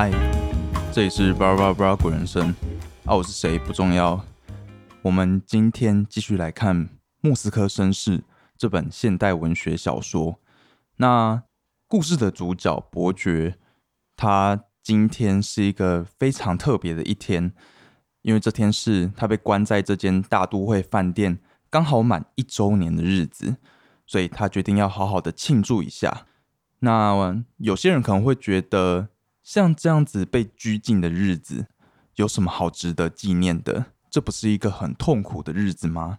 嗨，这里是巴拉巴拉巴拉鬼人生啊，我是谁不重要。我们今天继续来看《莫斯科绅士》这本现代文学小说。那故事的主角伯爵，他今天是一个非常特别的一天，因为这天是他被关在这间大都会饭店刚好满一周年的日子，所以他决定要好好的庆祝一下。那有些人可能会觉得，像这样子被拘禁的日子，有什么好值得纪念的？这不是一个很痛苦的日子吗？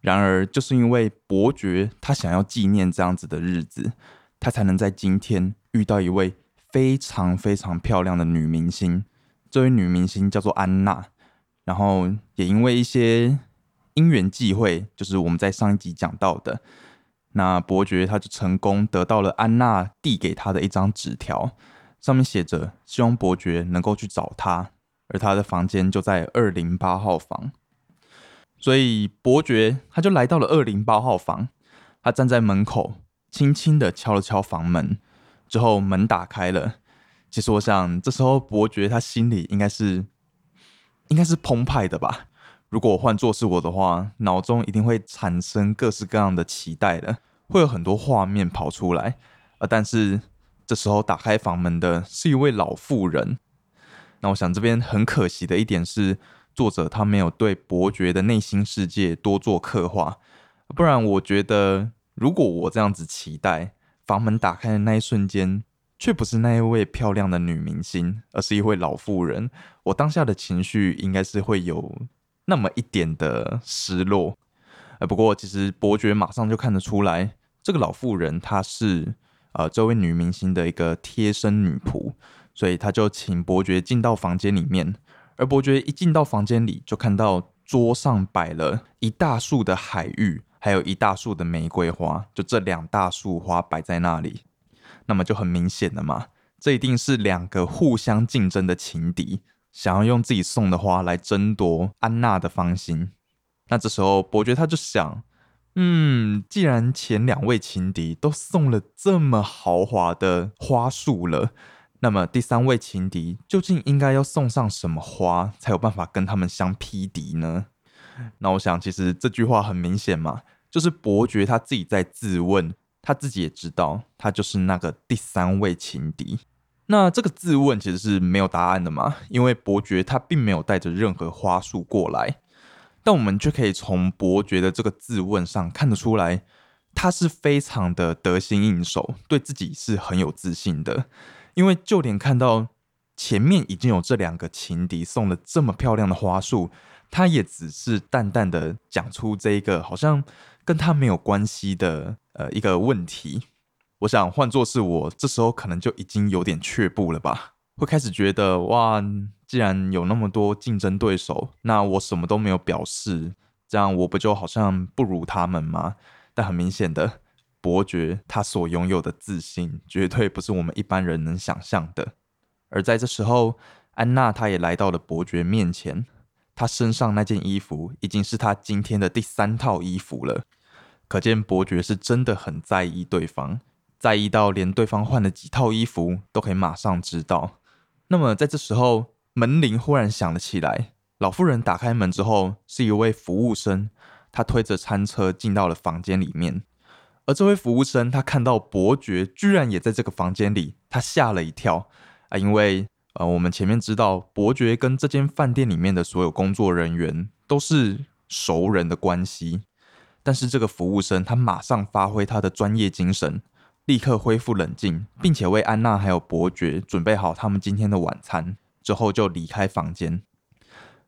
然而，就是因为伯爵他想要纪念这样子的日子，他才能在今天遇到一位非常非常漂亮的女明星。这位女明星叫做安娜，然后也因为一些因缘际会，就是我们在上一集讲到的。那伯爵他就成功得到了安娜递给他的一张纸条，上面写着希望伯爵能够去找他，而他的房间就在二零八号房。所以伯爵他就来到了二零八号房，他站在门口，轻轻的敲了敲房门，之后门打开了。其实我想，这时候伯爵他心里应该是应该是澎湃的吧。如果换作是我的话，脑中一定会产生各式各样的期待的，会有很多画面跑出来。呃，但是这时候打开房门的是一位老妇人。那我想这边很可惜的一点是，作者他没有对伯爵的内心世界多做刻画。不然，我觉得如果我这样子期待，房门打开的那一瞬间，却不是那一位漂亮的女明星，而是一位老妇人，我当下的情绪应该是会有。那么一点的失落，呃，不过其实伯爵马上就看得出来，这个老妇人她是呃这位女明星的一个贴身女仆，所以他就请伯爵进到房间里面。而伯爵一进到房间里，就看到桌上摆了一大束的海芋，还有一大束的玫瑰花，就这两大束花摆在那里，那么就很明显了嘛，这一定是两个互相竞争的情敌。想要用自己送的花来争夺安娜的芳心，那这时候伯爵他就想，嗯，既然前两位情敌都送了这么豪华的花束了，那么第三位情敌究竟应该要送上什么花才有办法跟他们相匹敌呢？那我想，其实这句话很明显嘛，就是伯爵他自己在自问，他自己也知道，他就是那个第三位情敌。那这个自问其实是没有答案的嘛？因为伯爵他并没有带着任何花束过来，但我们却可以从伯爵的这个自问上看得出来，他是非常的得心应手，对自己是很有自信的。因为就连看到前面已经有这两个情敌送了这么漂亮的花束，他也只是淡淡的讲出这一个好像跟他没有关系的呃一个问题。我想换作是我，这时候可能就已经有点却步了吧，会开始觉得哇，既然有那么多竞争对手，那我什么都没有表示，这样我不就好像不如他们吗？但很明显的，伯爵他所拥有的自信，绝对不是我们一般人能想象的。而在这时候，安娜她也来到了伯爵面前，她身上那件衣服已经是她今天的第三套衣服了，可见伯爵是真的很在意对方。在意到连对方换了几套衣服都可以马上知道。那么在这时候，门铃忽然响了起来。老妇人打开门之后，是一位服务生，他推着餐车进到了房间里面。而这位服务生他看到伯爵居然也在这个房间里，他吓了一跳啊！因为呃，我们前面知道伯爵跟这间饭店里面的所有工作人员都是熟人的关系，但是这个服务生他马上发挥他的专业精神。立刻恢复冷静，并且为安娜还有伯爵准备好他们今天的晚餐之后，就离开房间。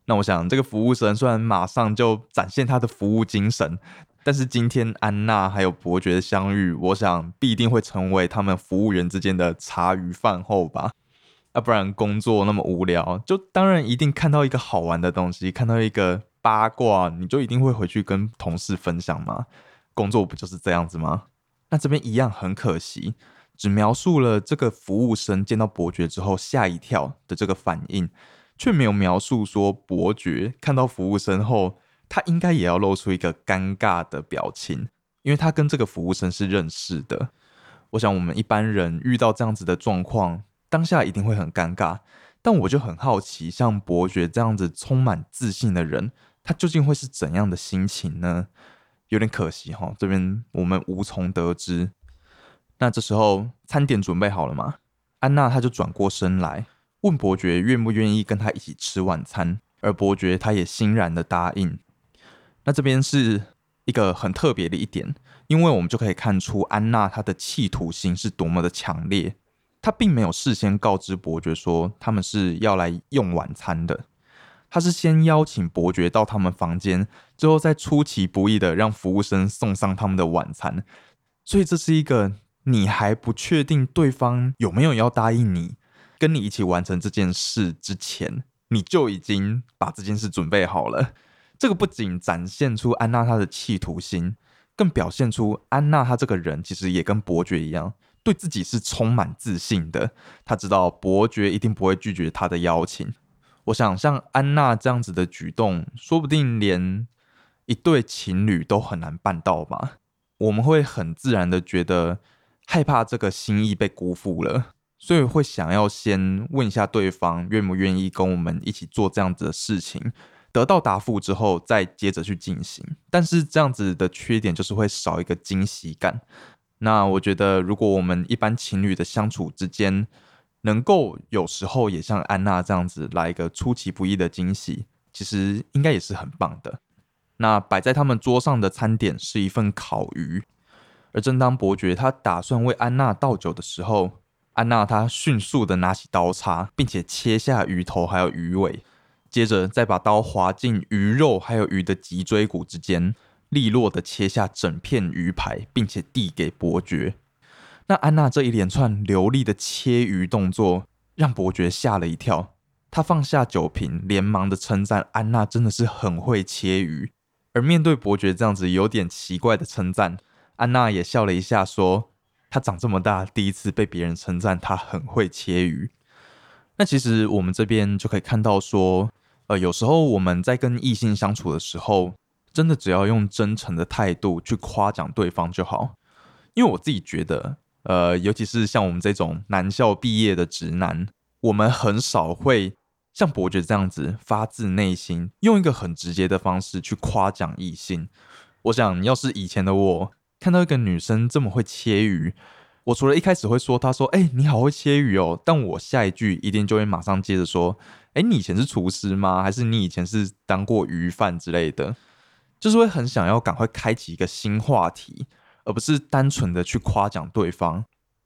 那我想，这个服务生虽然马上就展现他的服务精神，但是今天安娜还有伯爵的相遇，我想必定会成为他们服务员之间的茶余饭后吧。要不然工作那么无聊，就当然一定看到一个好玩的东西，看到一个八卦，你就一定会回去跟同事分享吗？工作不就是这样子吗？那这边一样很可惜，只描述了这个服务生见到伯爵之后吓一跳的这个反应，却没有描述说伯爵看到服务生后，他应该也要露出一个尴尬的表情，因为他跟这个服务生是认识的。我想我们一般人遇到这样子的状况，当下一定会很尴尬。但我就很好奇，像伯爵这样子充满自信的人，他究竟会是怎样的心情呢？有点可惜哈，这边我们无从得知。那这时候餐点准备好了吗？安娜她就转过身来问伯爵愿不愿意跟她一起吃晚餐，而伯爵他也欣然的答应。那这边是一个很特别的一点，因为我们就可以看出安娜她的企图心是多么的强烈。她并没有事先告知伯爵说他们是要来用晚餐的，她是先邀请伯爵到他们房间，最后再出其不意的让服务生送上他们的晚餐。所以这是一个。你还不确定对方有没有要答应你跟你一起完成这件事之前，你就已经把这件事准备好了。这个不仅展现出安娜她的企图心，更表现出安娜她这个人其实也跟伯爵一样，对自己是充满自信的。她知道伯爵一定不会拒绝她的邀请。我想像安娜这样子的举动，说不定连一对情侣都很难办到吧？我们会很自然的觉得。害怕这个心意被辜负了，所以会想要先问一下对方愿不愿意跟我们一起做这样子的事情，得到答复之后再接着去进行。但是这样子的缺点就是会少一个惊喜感。那我觉得，如果我们一般情侣的相处之间，能够有时候也像安娜这样子来一个出其不意的惊喜，其实应该也是很棒的。那摆在他们桌上的餐点是一份烤鱼。而正当伯爵他打算为安娜倒酒的时候，安娜她迅速的拿起刀叉，并且切下鱼头还有鱼尾，接着再把刀划进鱼肉还有鱼的脊椎骨之间，利落的切下整片鱼排，并且递给伯爵。那安娜这一连串流利的切鱼动作，让伯爵吓了一跳。他放下酒瓶，连忙的称赞安娜真的是很会切鱼。而面对伯爵这样子有点奇怪的称赞，安娜也笑了一下，说：“她长这么大，第一次被别人称赞她很会切鱼。”那其实我们这边就可以看到，说，呃，有时候我们在跟异性相处的时候，真的只要用真诚的态度去夸奖对方就好。因为我自己觉得，呃，尤其是像我们这种男校毕业的直男，我们很少会像伯爵这样子发自内心用一个很直接的方式去夸奖异性。我想，要是以前的我。看到一个女生这么会切鱼，我除了一开始会说她说：“哎，你好会切鱼哦。”但我下一句一定就会马上接着说：“哎，你以前是厨师吗？还是你以前是当过鱼贩之类的？”就是会很想要赶快开启一个新话题，而不是单纯的去夸奖对方。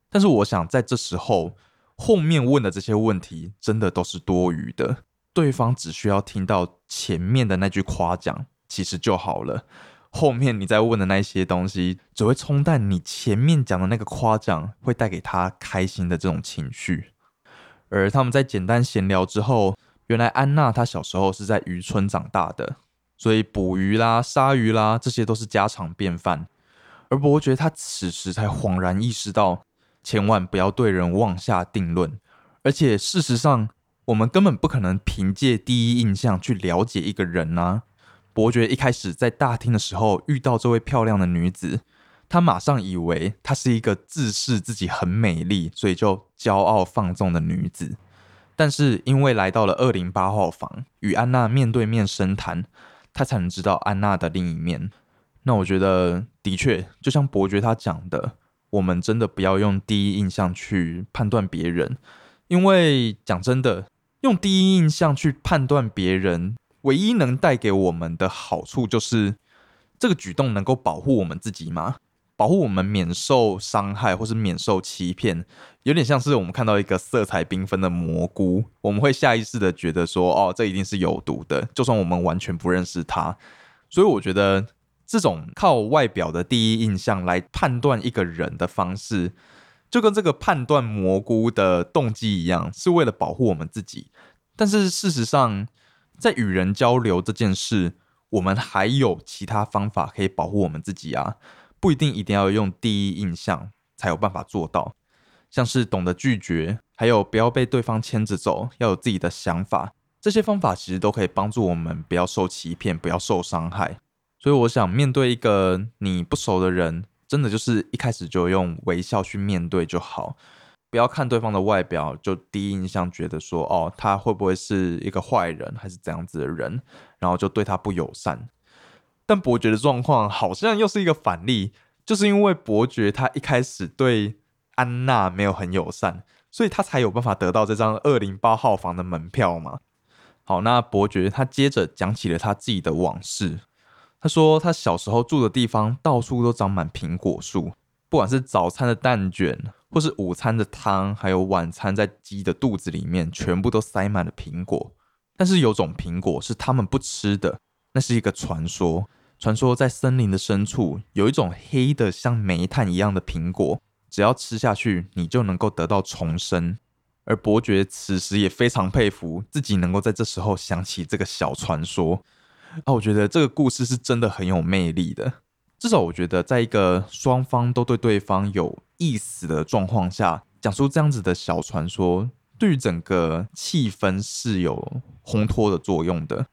但是我想在这时候后面问的这些问题真的都是多余的，对方只需要听到前面的那句夸奖，其实就好了。后面你在问的那些东西，只会冲淡你前面讲的那个夸奖，会带给他开心的这种情绪。而他们在简单闲聊之后，原来安娜她小时候是在渔村长大的，所以捕鱼啦、杀鱼啦，这些都是家常便饭。而伯爵他此时才恍然意识到，千万不要对人妄下定论。而且事实上，我们根本不可能凭借第一印象去了解一个人啊。伯爵一开始在大厅的时候遇到这位漂亮的女子，他马上以为她是一个自视自己很美丽，所以就骄傲放纵的女子。但是因为来到了二零八号房，与安娜面对面深谈，他才能知道安娜的另一面。那我觉得，的确，就像伯爵他讲的，我们真的不要用第一印象去判断别人，因为讲真的，用第一印象去判断别人。唯一能带给我们的好处就是，这个举动能够保护我们自己吗？保护我们免受伤害，或是免受欺骗，有点像是我们看到一个色彩缤纷的蘑菇，我们会下意识的觉得说，哦，这一定是有毒的，就算我们完全不认识它。所以我觉得，这种靠外表的第一印象来判断一个人的方式，就跟这个判断蘑菇的动机一样，是为了保护我们自己。但是事实上，在与人交流这件事，我们还有其他方法可以保护我们自己啊，不一定一定要用第一印象才有办法做到。像是懂得拒绝，还有不要被对方牵着走，要有自己的想法，这些方法其实都可以帮助我们不要受欺骗，不要受伤害。所以我想，面对一个你不熟的人，真的就是一开始就用微笑去面对就好。不要看对方的外表就第一印象觉得说，哦，他会不会是一个坏人，还是怎样子的人，然后就对他不友善。但伯爵的状况好像又是一个反例，就是因为伯爵他一开始对安娜没有很友善，所以他才有办法得到这张二零八号房的门票嘛。好，那伯爵他接着讲起了他自己的往事。他说他小时候住的地方到处都长满苹果树，不管是早餐的蛋卷。或是午餐的汤，还有晚餐在鸡的肚子里面，全部都塞满了苹果。但是有种苹果是他们不吃的，那是一个传说。传说在森林的深处有一种黑的像煤炭一样的苹果，只要吃下去，你就能够得到重生。而伯爵此时也非常佩服自己能够在这时候想起这个小传说。啊，我觉得这个故事是真的很有魅力的。至少我觉得，在一个双方都对对方有意思的状况下，讲出这样子的小传说，对于整个气氛是有烘托的作用的。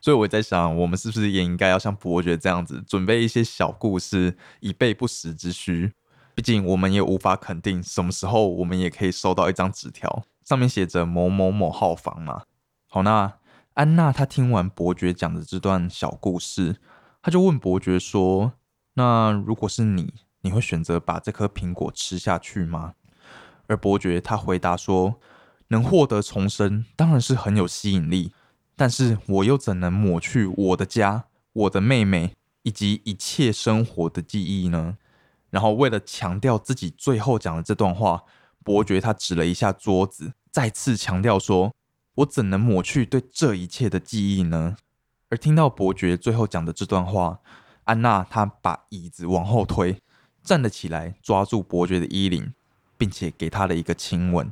所以我在想，我们是不是也应该要像伯爵这样子，准备一些小故事，以备不时之需？毕竟我们也无法肯定什么时候我们也可以收到一张纸条，上面写着某某某号房嘛。好，那安娜她听完伯爵讲的这段小故事，她就问伯爵说。那如果是你，你会选择把这颗苹果吃下去吗？而伯爵他回答说：“能获得重生当然是很有吸引力，但是我又怎能抹去我的家、我的妹妹以及一切生活的记忆呢？”然后为了强调自己最后讲的这段话，伯爵他指了一下桌子，再次强调说：“我怎能抹去对这一切的记忆呢？”而听到伯爵最后讲的这段话。安娜她把椅子往后推，站了起来，抓住伯爵的衣领，并且给他了一个亲吻。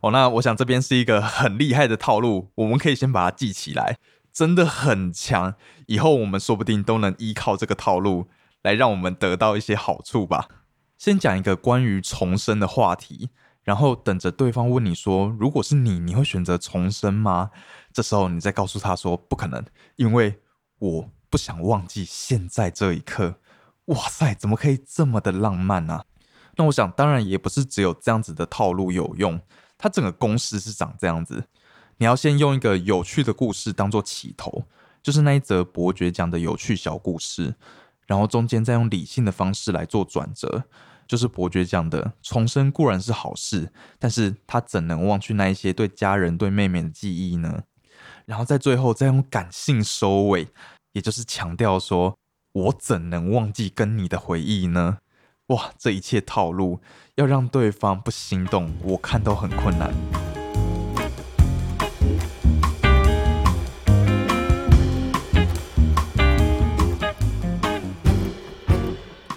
哦，那我想这边是一个很厉害的套路，我们可以先把它记起来，真的很强。以后我们说不定都能依靠这个套路来让我们得到一些好处吧。先讲一个关于重生的话题，然后等着对方问你说：“如果是你，你会选择重生吗？”这时候你再告诉他说：“不可能，因为我。”不想忘记现在这一刻，哇塞，怎么可以这么的浪漫呢？那我想，当然也不是只有这样子的套路有用，它整个公式是长这样子：你要先用一个有趣的故事当做起头，就是那一则伯爵讲的有趣小故事，然后中间再用理性的方式来做转折，就是伯爵讲的重生固然是好事，但是他怎能忘去那一些对家人、对妹妹的记忆呢？然后在最后再用感性收尾。也就是强调说，我怎能忘记跟你的回忆呢？哇，这一切套路要让对方不心动，我看都很困难。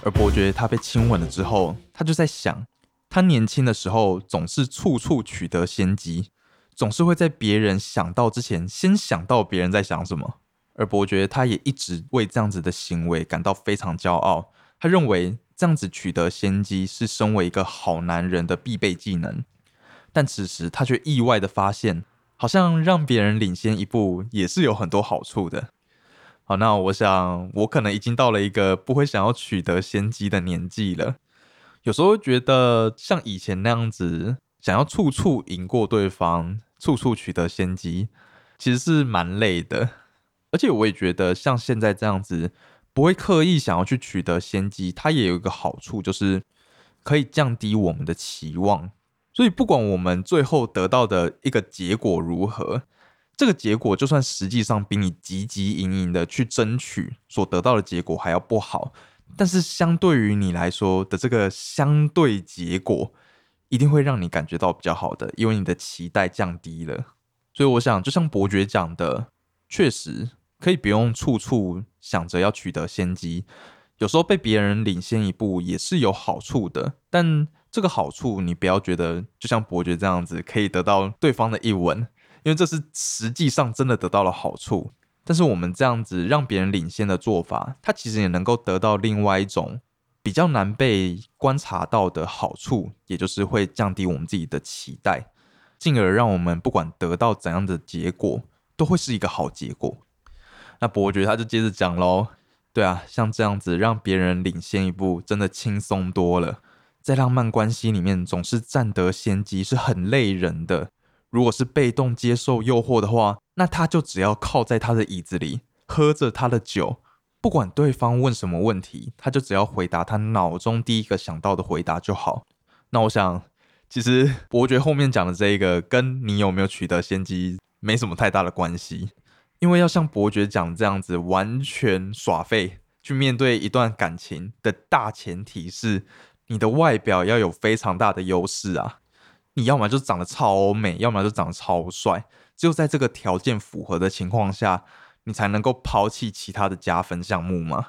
而伯爵他被亲吻了之后，他就在想，他年轻的时候总是处处取得先机，总是会在别人想到之前，先想到别人在想什么。而伯爵他也一直为这样子的行为感到非常骄傲，他认为这样子取得先机是身为一个好男人的必备技能。但此时他却意外的发现，好像让别人领先一步也是有很多好处的。好，那我想我可能已经到了一个不会想要取得先机的年纪了。有时候觉得像以前那样子，想要处处赢过对方，处处取得先机，其实是蛮累的。而且我也觉得，像现在这样子，不会刻意想要去取得先机，它也有一个好处，就是可以降低我们的期望。所以，不管我们最后得到的一个结果如何，这个结果就算实际上比你汲汲营营的去争取所得到的结果还要不好，但是相对于你来说的这个相对结果，一定会让你感觉到比较好的，因为你的期待降低了。所以，我想，就像伯爵讲的，确实。可以不用处处想着要取得先机，有时候被别人领先一步也是有好处的。但这个好处你不要觉得就像伯爵这样子可以得到对方的一吻，因为这是实际上真的得到了好处。但是我们这样子让别人领先的做法，它其实也能够得到另外一种比较难被观察到的好处，也就是会降低我们自己的期待，进而让我们不管得到怎样的结果，都会是一个好结果。那伯爵他就接着讲喽，对啊，像这样子让别人领先一步，真的轻松多了。在浪漫关系里面总是占得先机，是很累人的。如果是被动接受诱惑的话，那他就只要靠在他的椅子里，喝着他的酒，不管对方问什么问题，他就只要回答他脑中第一个想到的回答就好。那我想，其实伯爵后面讲的这一个，跟你有没有取得先机没什么太大的关系，因为要像伯爵讲这样子完全耍废去面对一段感情的大前提是。你的外表要有非常大的优势啊！你要么就长得超美，要么就长得超帅。只有在这个条件符合的情况下，你才能够抛弃其他的加分项目嘛。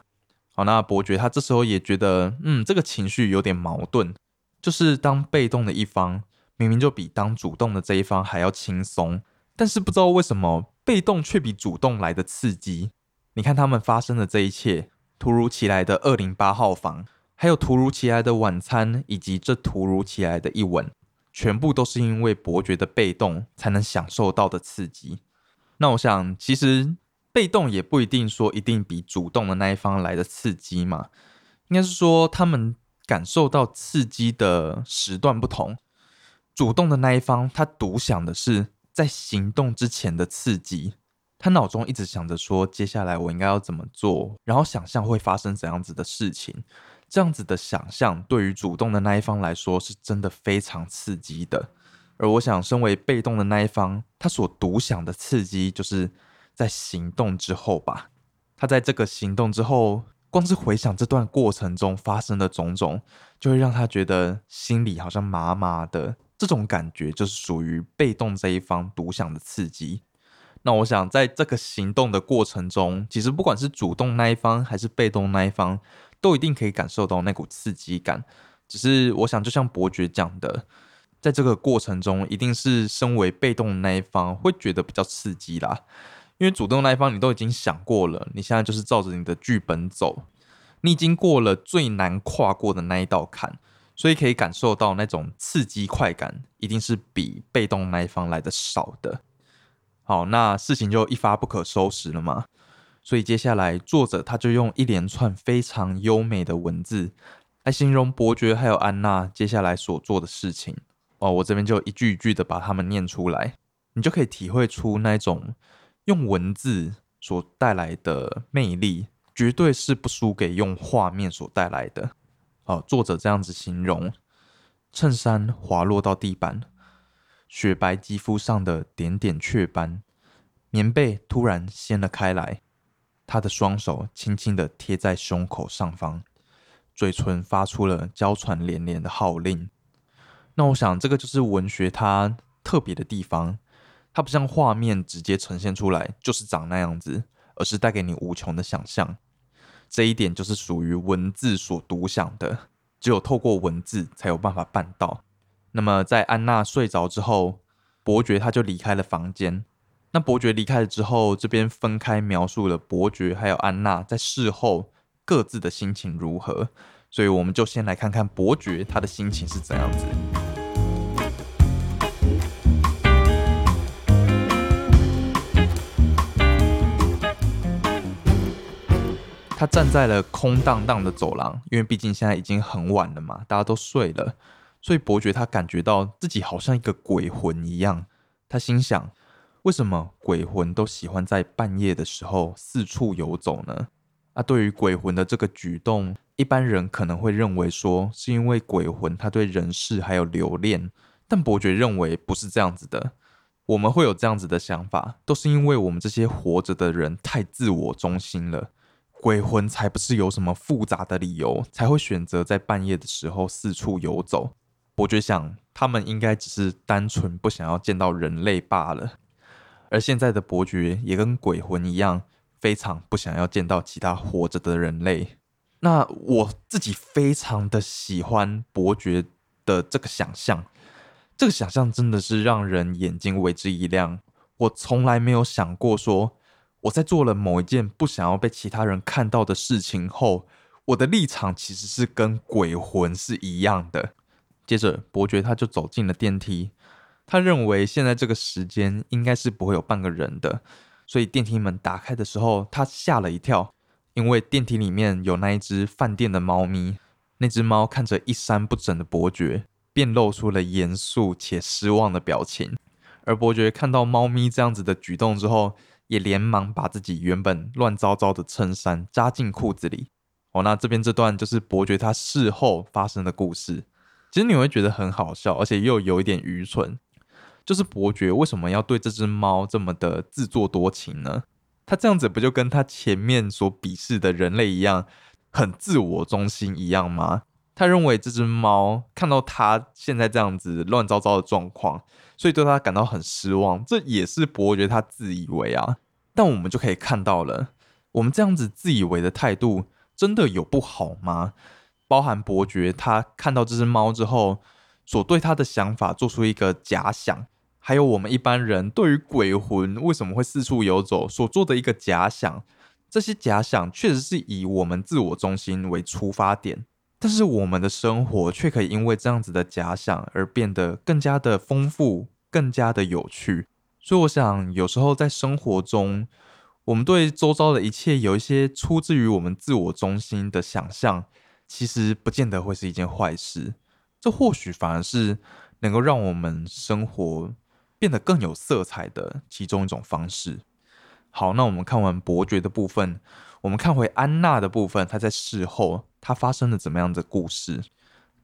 好，那伯爵他这时候也觉得，嗯，这个情绪有点矛盾，就是当被动的一方明明就比当主动的这一方还要轻松，但是不知道为什么被动却比主动来的刺激。你看他们发生的这一切，突如其来的二零八号房。还有突如其来的晚餐，以及这突如其来的一吻，全部都是因为伯爵的被动才能享受到的刺激。那我想，其实被动也不一定说一定比主动的那一方来的刺激嘛。应该是说，他们感受到刺激的时段不同。主动的那一方，他独享的是在行动之前的刺激，他脑中一直想着说，接下来我应该要怎么做，然后想象会发生怎样子的事情。这样子的想象对于主动的那一方来说是真的非常刺激的，而我想身为被动的那一方，他所独享的刺激就是在行动之后吧。他在这个行动之后，光是回想这段过程中发生的种种，就会让他觉得心里好像麻麻的。这种感觉就是属于被动这一方独享的刺激。那我想在这个行动的过程中，其实不管是主动那一方还是被动那一方。都一定可以感受到那股刺激感，只是我想，就像伯爵讲的，在这个过程中，一定是身为被动那一方会觉得比较刺激啦。因为主动那一方你都已经想过了，你现在就是照着你的剧本走，你已经过了最难跨过的那一道坎，所以可以感受到那种刺激快感，一定是比被动那一方来的少的。好，那事情就一发不可收拾了嘛？所以接下来，作者他就用一连串非常优美的文字来形容伯爵还有安娜接下来所做的事情。哦，我这边就一句一句的把它们念出来，你就可以体会出那种用文字所带来的魅力，绝对是不输给用画面所带来的。哦，作者这样子形容：衬衫滑落到地板，雪白肌肤上的点点雀斑，棉被突然掀了开来。他的双手轻轻的贴在胸口上方，嘴唇发出了娇喘连连的号令。那我想，这个就是文学它特别的地方，它不像画面直接呈现出来就是长那样子，而是带给你无穷的想象。这一点就是属于文字所独享的，只有透过文字才有办法办到。那么，在安娜睡着之后，伯爵他就离开了房间。那伯爵离开了之后，这边分开描述了伯爵还有安娜在事后各自的心情如何，所以我们就先来看看伯爵他的心情是怎样子。他站在了空荡荡的走廊，因为毕竟现在已经很晚了嘛，大家都睡了，所以伯爵他感觉到自己好像一个鬼魂一样，他心想。为什么鬼魂都喜欢在半夜的时候四处游走呢？啊，对于鬼魂的这个举动，一般人可能会认为说是因为鬼魂他对人世还有留恋，但伯爵认为不是这样子的。我们会有这样子的想法，都是因为我们这些活着的人太自我中心了。鬼魂才不是有什么复杂的理由才会选择在半夜的时候四处游走。伯爵想，他们应该只是单纯不想要见到人类罢了。而现在的伯爵也跟鬼魂一样，非常不想要见到其他活着的人类。那我自己非常的喜欢伯爵的这个想象，这个想象真的是让人眼睛为之一亮。我从来没有想过，说我在做了某一件不想要被其他人看到的事情后，我的立场其实是跟鬼魂是一样的。接着，伯爵他就走进了电梯。他认为现在这个时间应该是不会有半个人的，所以电梯门打开的时候，他吓了一跳，因为电梯里面有那一只饭店的猫咪。那只猫看着一衫不整的伯爵，便露出了严肃且失望的表情。而伯爵看到猫咪这样子的举动之后，也连忙把自己原本乱糟糟的衬衫扎进裤子里。哦，那这边这段就是伯爵他事后发生的故事。其实你会觉得很好笑，而且又有一点愚蠢。就是伯爵为什么要对这只猫这么的自作多情呢？他这样子不就跟他前面所鄙视的人类一样，很自我中心一样吗？他认为这只猫看到他现在这样子乱糟糟的状况，所以对他感到很失望。这也是伯爵他自以为啊。但我们就可以看到了，我们这样子自以为的态度，真的有不好吗？包含伯爵他看到这只猫之后，所对他的想法做出一个假想。还有我们一般人对于鬼魂为什么会四处游走所做的一个假想，这些假想确实是以我们自我中心为出发点，但是我们的生活却可以因为这样子的假想而变得更加的丰富、更加的有趣。所以我想，有时候在生活中，我们对周遭的一切有一些出自于我们自我中心的想象，其实不见得会是一件坏事。这或许反而是能够让我们生活。变得更有色彩的其中一种方式。好，那我们看完伯爵的部分，我们看回安娜的部分。她在事后，她发生了怎么样的故事？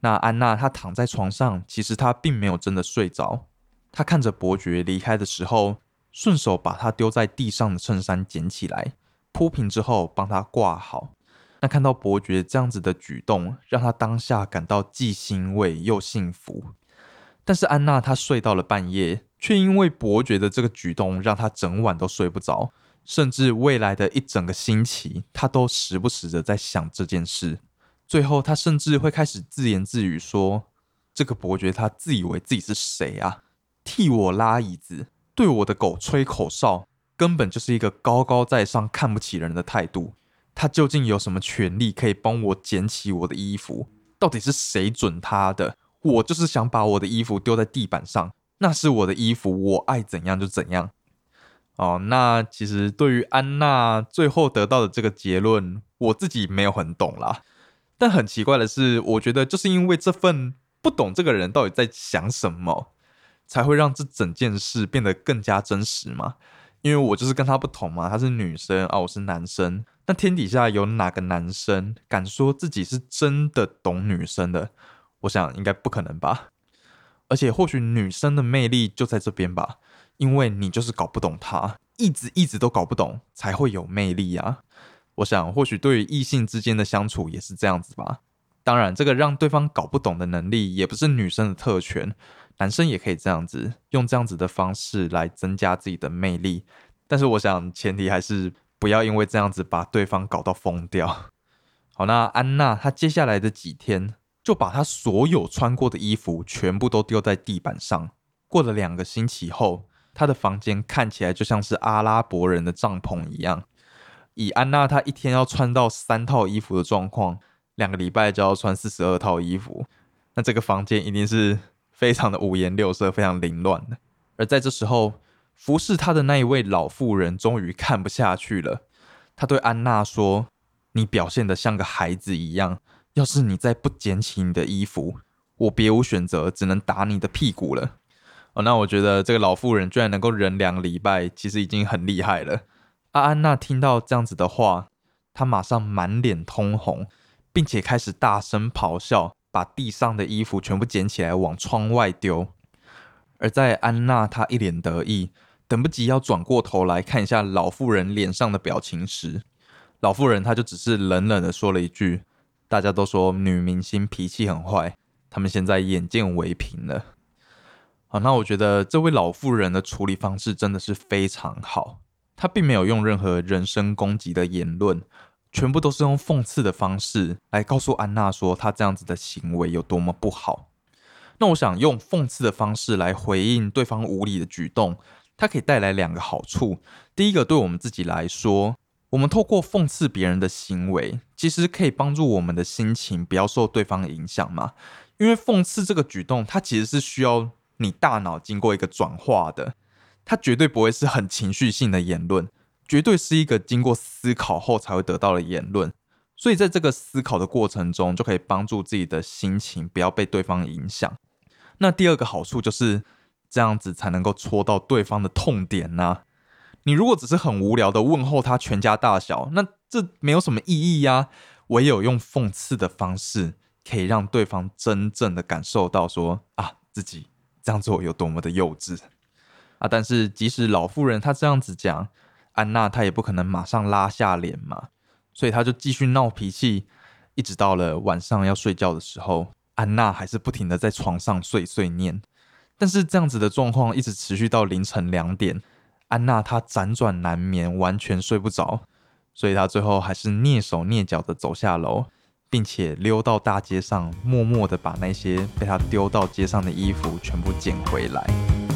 那安娜她躺在床上，其实她并没有真的睡着。他看着伯爵离开的时候，顺手把他丢在地上的衬衫捡起来，铺平之后帮他挂好。那看到伯爵这样子的举动，让他当下感到既欣慰又幸福。但是安娜她睡到了半夜。却因为伯爵的这个举动，让她整晚都睡不着，甚至未来的一整个星期，她都时不时的在想这件事。最后，她甚至会开始自言自语说：“这个伯爵他自以为自己是谁啊？替我拉椅子，对我的狗吹口哨，根本就是一个高高在上、看不起人的态度。他究竟有什么权利可以帮我捡起我的衣服？到底是谁准他的？我就是想把我的衣服丢在地板上。”那是我的衣服，我爱怎样就怎样。哦，那其实对于安娜最后得到的这个结论，我自己没有很懂啦。但很奇怪的是，我觉得就是因为这份不懂这个人到底在想什么，才会让这整件事变得更加真实嘛。因为我就是跟他不同嘛，他是女生啊，我是男生。那天底下有哪个男生敢说自己是真的懂女生的？我想应该不可能吧。而且或许女生的魅力就在这边吧，因为你就是搞不懂她，一直一直都搞不懂，才会有魅力啊。我想或许对于异性之间的相处也是这样子吧。当然，这个让对方搞不懂的能力也不是女生的特权，男生也可以这样子用这样子的方式来增加自己的魅力。但是我想前提还是不要因为这样子把对方搞到疯掉。好，那安娜她接下来的几天。就把她所有穿过的衣服全部都丢在地板上。过了两个星期后，她的房间看起来就像是阿拉伯人的帐篷一样。以安娜她一天要穿到三套衣服的状况，两个礼拜就要穿四十二套衣服。那这个房间一定是非常的五颜六色、非常凌乱的。而在这时候，服侍他的那一位老妇人终于看不下去了。他对安娜说：“你表现得像个孩子一样。”要是你再不捡起你的衣服，我别无选择，只能打你的屁股了。哦，那我觉得这个老妇人居然能够忍两个礼拜，其实已经很厉害了。阿安娜听到这样子的话，她马上满脸通红，并且开始大声咆哮，把地上的衣服全部捡起来往窗外丢。而在安娜她一脸得意，等不及要转过头来看一下老妇人脸上的表情时，老妇人她就只是冷冷的说了一句。大家都说女明星脾气很坏，他们现在眼见为凭了。好，那我觉得这位老妇人的处理方式真的是非常好，她并没有用任何人身攻击的言论，全部都是用讽刺的方式来告诉安娜说她这样子的行为有多么不好。那我想用讽刺的方式来回应对方无理的举动，它可以带来两个好处。第一个，对我们自己来说。我们透过讽刺别人的行为，其实可以帮助我们的心情不要受对方影响嘛。因为讽刺这个举动，它其实是需要你大脑经过一个转化的，它绝对不会是很情绪性的言论，绝对是一个经过思考后才会得到的言论。所以在这个思考的过程中，就可以帮助自己的心情不要被对方影响。那第二个好处就是这样子才能够戳到对方的痛点呢。你如果只是很无聊的问候他全家大小，那这没有什么意义呀。唯有用讽刺的方式，可以让对方真正的感受到说啊，自己这样做有多么的幼稚啊。但是即使老妇人她这样子讲，安娜她也不可能马上拉下脸嘛。所以她就继续闹脾气，一直到了晚上要睡觉的时候，安娜还是不停的在床上碎碎念。但是这样子的状况一直持续到凌晨两点，安娜她辗转难眠，完全睡不着，所以她最后还是蹑手蹑脚的走下楼，并且溜到大街上，默默的把那些被她丢到街上的衣服全部捡回来。